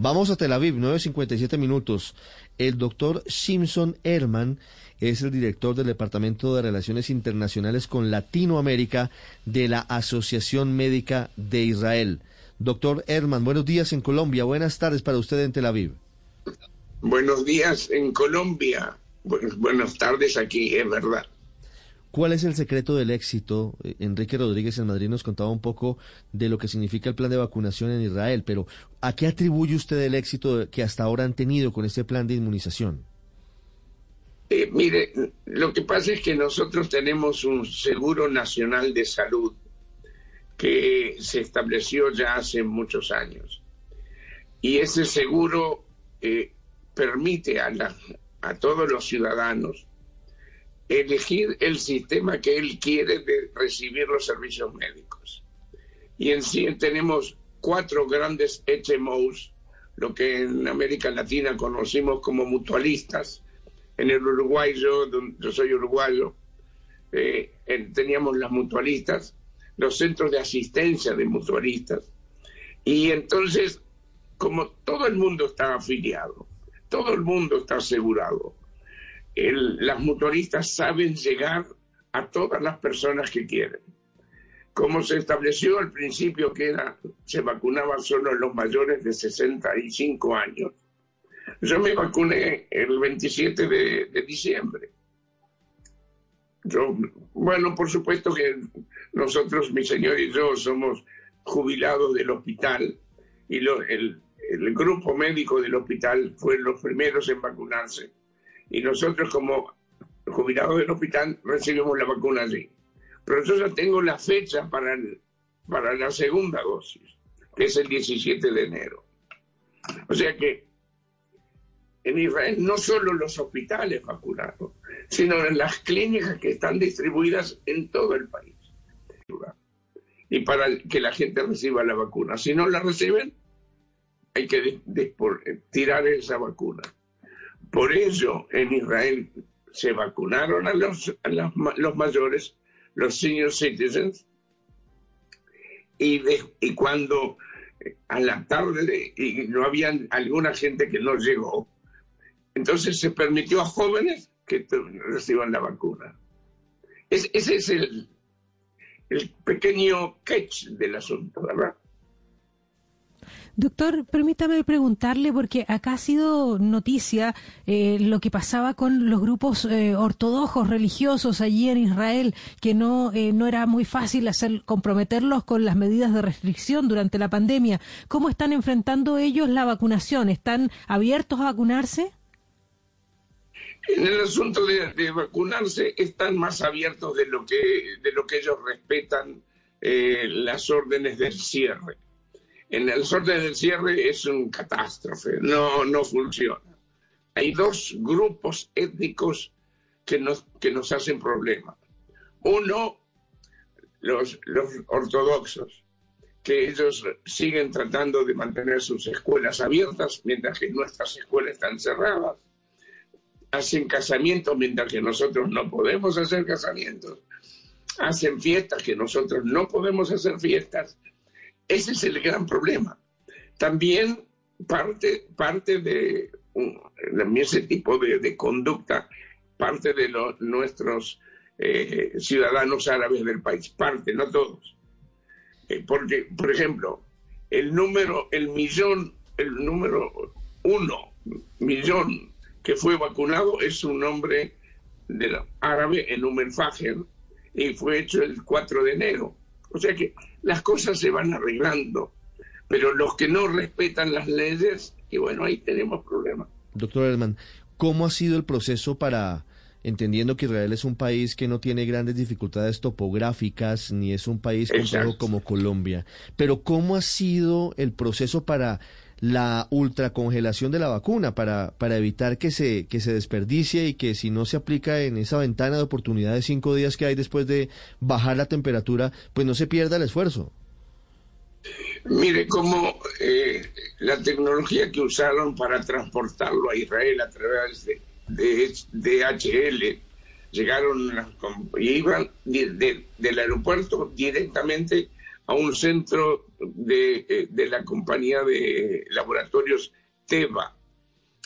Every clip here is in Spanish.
Vamos a Tel Aviv, 9.57 minutos. El doctor Simpson Herman es el director del Departamento de Relaciones Internacionales con Latinoamérica de la Asociación Médica de Israel. Doctor Herman, buenos días en Colombia. Buenas tardes para usted en Tel Aviv. Buenos días en Colombia. buenas tardes aquí, es verdad. ¿Cuál es el secreto del éxito? Eh, Enrique Rodríguez en Madrid nos contaba un poco de lo que significa el plan de vacunación en Israel, pero ¿a qué atribuye usted el éxito que hasta ahora han tenido con este plan de inmunización? Eh, mire, lo que pasa es que nosotros tenemos un seguro nacional de salud que se estableció ya hace muchos años. Y ese seguro eh, permite a, a todos los ciudadanos elegir el sistema que él quiere de recibir los servicios médicos. Y en sí tenemos cuatro grandes HMOs, lo que en América Latina conocimos como mutualistas. En el Uruguay, yo, yo soy uruguayo, eh, teníamos las mutualistas, los centros de asistencia de mutualistas. Y entonces, como todo el mundo está afiliado, todo el mundo está asegurado, las motoristas saben llegar a todas las personas que quieren. Como se estableció al principio que era, se vacunaban solo los mayores de 65 años. Yo me vacuné el 27 de, diciembre. Yo, bueno, por supuesto que nosotros, mi señor y yo, somos jubilados del hospital y el, el grupo médico del hospital fue los primeros en vacunarse y nosotros como jubilados del hospital recibimos la vacuna allí. Pero yo ya tengo la fecha para, para la segunda dosis, que es el 17 de enero. O sea que en Israel no solo los hospitales vacunados, sino en las clínicas que están distribuidas en todo el país. Y para que la gente reciba la vacuna. Si no la reciben, hay que tirar esa vacuna. Por ello, en Israel se vacunaron a los, los mayores, los senior citizens, y, cuando eh, a la tarde y no había alguna gente que no llegó, entonces se permitió a jóvenes que reciban la vacuna. ese es el, el pequeño catch del asunto, ¿verdad? Doctor, permítame preguntarle, porque acá ha sido noticia eh, lo que pasaba con los grupos eh, ortodoxos religiosos allí en Israel, que no, eh, no era muy fácil hacer, comprometerlos con las medidas de restricción durante la pandemia. ¿Cómo están enfrentando ellos la vacunación? ¿Están abiertos a vacunarse? En el asunto de, vacunarse están más abiertos de lo que, de lo que ellos respetan las órdenes del cierre en el sorteo del cierre es un catástrofe, no, no funciona. Hay dos grupos étnicos que nos, que nos hacen problemas. Uno, los, los ortodoxos, que ellos siguen tratando de mantener sus escuelas abiertas mientras que nuestras escuelas están cerradas. Hacen casamientos mientras que nosotros no podemos hacer casamientos. Hacen fiestas que nosotros no podemos hacer fiestas ese es el gran problema. También parte, parte de, ese tipo de, conducta, parte de los, nuestros eh, ciudadanos árabes del país, parte, no todos. Eh, porque, por ejemplo, el número, el millón, el número uno, millón que fue vacunado es un nombre del árabe en Umm y fue hecho el 4 de enero. O sea que las cosas se van arreglando, pero los que no respetan las leyes, y bueno, ahí tenemos problemas. Doctor Herman, ¿cómo ha sido el proceso para, entendiendo que Israel es un país que no tiene grandes dificultades topográficas, ni es un país complejo como Colombia, pero cómo ha sido el proceso para la ultracongelación de la vacuna para, para evitar que se, que se desperdicie y que si no se aplica en esa ventana de oportunidad de cinco días que hay después de bajar la temperatura, pues no se pierda el esfuerzo. Mire, como eh, la tecnología que usaron para transportarlo a Israel a través de, de DHL, llegaron y iban del aeropuerto directamente a un centro de, eh, de, la compañía de laboratorios Teva.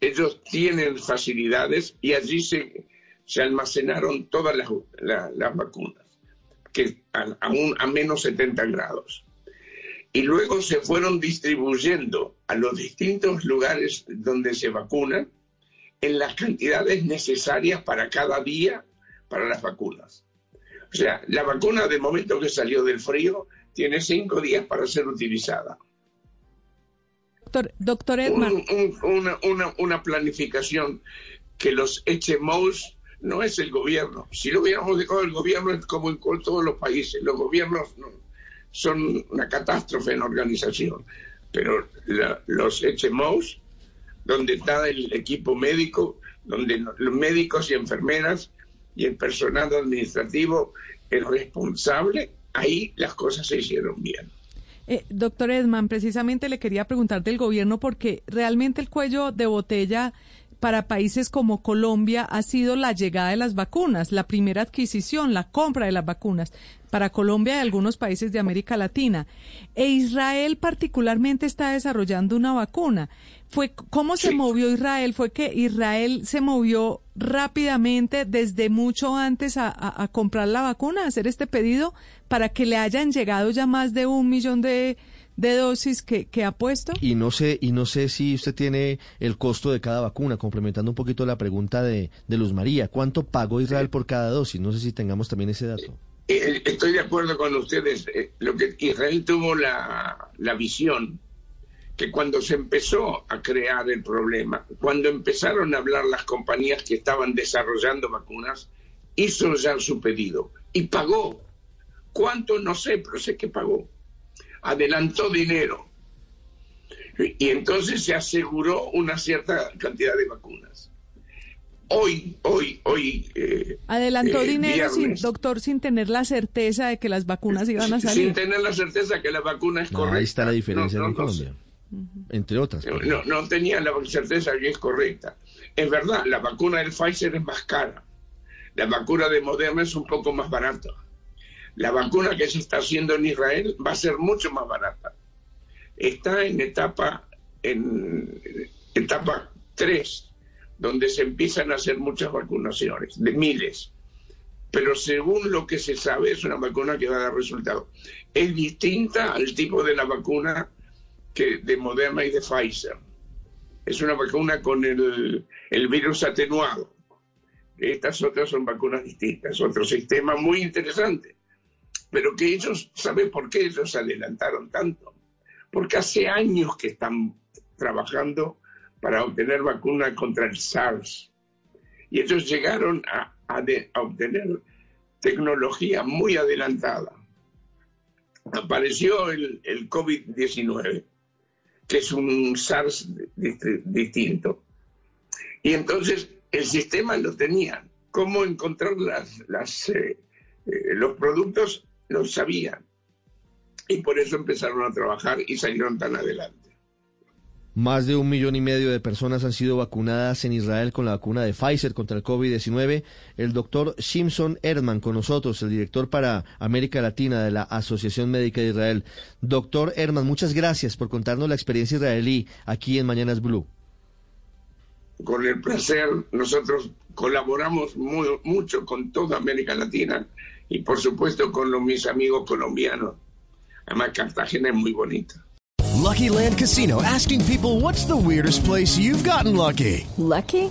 Ellos tienen facilidades y allí se, se almacenaron todas las, las vacunas, que a, a menos 70 grados. Y luego se fueron distribuyendo a los distintos lugares donde se vacunan en las cantidades necesarias para cada día para las vacunas. O sea, la vacuna de momento que salió del frío tiene cinco días para ser utilizada. Doctor, doctor Edman. una, una, una, planificación que los HMOs no es el gobierno. Si lo hubiéramos dejado el gobierno es como en todos los países. Los gobiernos son una catástrofe en organización. Pero los HMOs, donde está el equipo médico, donde los médicos y enfermeras y el personal administrativo es responsable, ahí las cosas se hicieron bien. Eh, doctor Edman, precisamente le quería preguntar del gobierno porque realmente el cuello de botella para países como Colombia ha sido la llegada de las vacunas, la primera adquisición, la compra de las vacunas para Colombia y algunos países de América Latina. E Israel particularmente está desarrollando una vacuna. Fue cómo se movió Israel, fue que Israel se movió rápidamente desde mucho antes a, comprar la vacuna, a hacer este pedido para que le hayan llegado ya más de un millón de, de dosis que, que, ha puesto. Y no sé, y no sé si usted tiene el costo de cada vacuna, complementando un poquito la pregunta de, de Luz María. ¿Cuánto pagó Israel por cada dosis? No sé si tengamos también ese dato. Eh, estoy de acuerdo con ustedes. Eh, lo que Israel tuvo la, la visión que cuando se empezó a crear el problema, cuando empezaron a hablar las compañías que estaban desarrollando vacunas, hizo ya su pedido y pagó. ¿Cuánto? No sé, pero sé que pagó. Adelantó dinero. Y entonces se aseguró una cierta cantidad de vacunas hoy, hoy, hoy. Eh, Adelantó eh, dinero, sin, doctor, sin tener la certeza de que las vacunas iban a salir. Sin tener la certeza que la vacuna es correcta. ahí está la diferencia en Colombia, entre otras. No, no tenía la certeza que es correcta. Es verdad, la vacuna del Pfizer es más cara. La vacuna de Moderna es un poco más barata. La vacuna que se está haciendo en Israel va a ser mucho más barata. Está en etapa en etapa 3 donde se empiezan a hacer muchas vacunaciones, de miles. Pero según lo que se sabe, es una vacuna que va a dar resultado. Es distinta al tipo de la vacuna que de Moderna y de Pfizer. Es una vacuna con el, el virus atenuado. Estas otras son vacunas distintas, otro sistema muy interesante. Pero que ellos, ¿saben por qué ellos adelantaron tanto? Porque hace años que están trabajando para obtener vacuna contra el SARS. Y ellos llegaron a, obtener tecnología muy adelantada. Apareció el, COVID-19, que es un SARS distinto. Y entonces el sistema lo tenían. Cómo encontrar las, eh, eh, los productos lo sabían. Y por eso empezaron a trabajar y salieron tan adelante. Más de un millón y medio de personas han sido vacunadas en Israel con la vacuna de Pfizer contra el COVID-19. El doctor Simpson Erdman con nosotros, el director para América Latina de la Asociación Médica de Israel. Doctor Erdman, muchas gracias por contarnos la experiencia israelí aquí en Mañanas Blue. Con el placer, nosotros colaboramos mucho con toda América Latina y por supuesto con los, mis amigos colombianos. Además, Cartagena es muy bonita. Lucky Land Casino asking people what's the weirdest place you've gotten lucky? Lucky?